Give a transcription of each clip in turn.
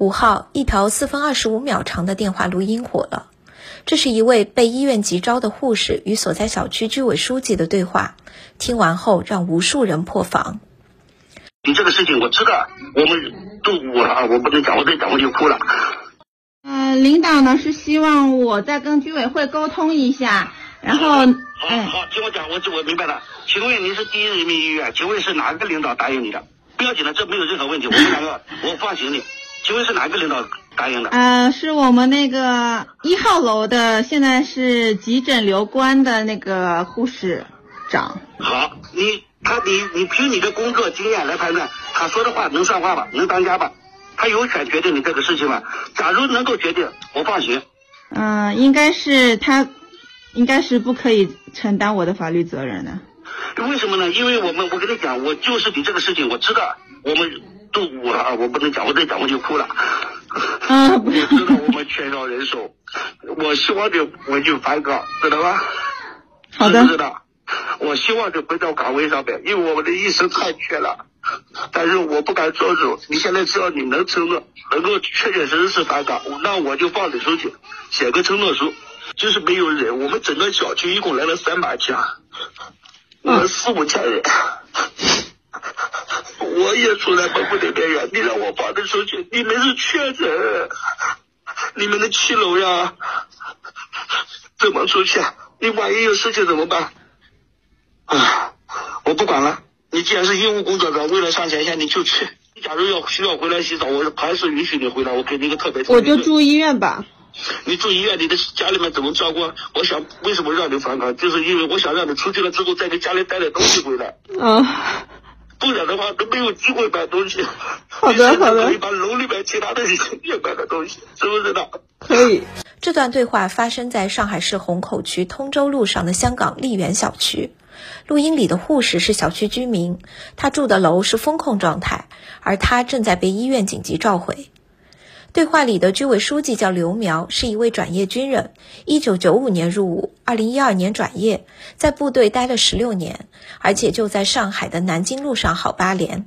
五号，一条四分二十五秒长的电话录音火了。这是一位被医院急招的护士与所在小区居委书记的对话。听完后，让无数人破防。你这个事情我知道，我们都我啊，我不能讲，我再讲我就哭了。嗯，领导呢是希望我再跟居委会沟通一下，然后，好，好，听我讲，我我明白了。请问您是第一人民医院，请问是哪个领导答应你的？不要紧的，这没有任何问题，我们两个我放心你。请问是哪个领导答应的？呃，是我们那个一号楼的，现在是急诊留观的那个护士长。好，你他你你凭你的工作经验来判断，他说的话能算话吧？能当家吧？他有权决定你这个事情吗？假如能够决定，我放心。嗯，应该是他，应该是不可以承担我的法律责任的。为什么呢？因为我们，我跟你讲，我就是你这个事情，我知道，我们都我啊，我不能讲，我再讲我就哭了。啊，我知道我们缺少人手，我希望的我就反岗，知道吧？好的。知道。我希望就回到岗位上面，因为我们的医生太缺了。但是我不敢做主。你现在只要你能承诺，能够确确实实是返岗，那我就放你出去，写个承诺书。就是没有人，我们整个小区一共来了三百家。我们四五千人，我也处在崩溃的边缘。你让我爬得出去？你们是确诊，你们的七楼呀，怎么出去？你万一有事情怎么办？啊，我不管了。你既然是医务工作者，为了上前线，你就去。你假如要需要回来洗澡，我还是允许你回来。我给你一个特别。我就住医院吧。你住医院，你的家里面怎么照顾？我想，为什么让你返岗？就是因为我想让你出去了之后，再给家里带点东西回来。啊，不然的话都没有机会买东西。好的，好的。可以把楼里面其他的也买个东西，是不是的？可以。这段对话发生在上海市虹口区通州路上的香港丽园小区。录音里的护士是小区居民，他住的楼是封控状态，而他正在被医院紧急召回。对话里的居委书记叫刘苗，是一位转业军人。一九九五年入伍，二零一二年转业，在部队待了十六年，而且就在上海的南京路上好八连。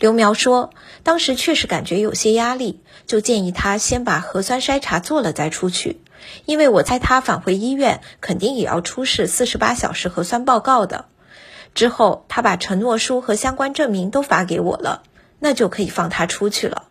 刘苗说，当时确实感觉有些压力，就建议他先把核酸筛查做了再出去，因为我猜他返回医院肯定也要出示四十八小时核酸报告的。之后他把承诺书和相关证明都发给我了，那就可以放他出去了。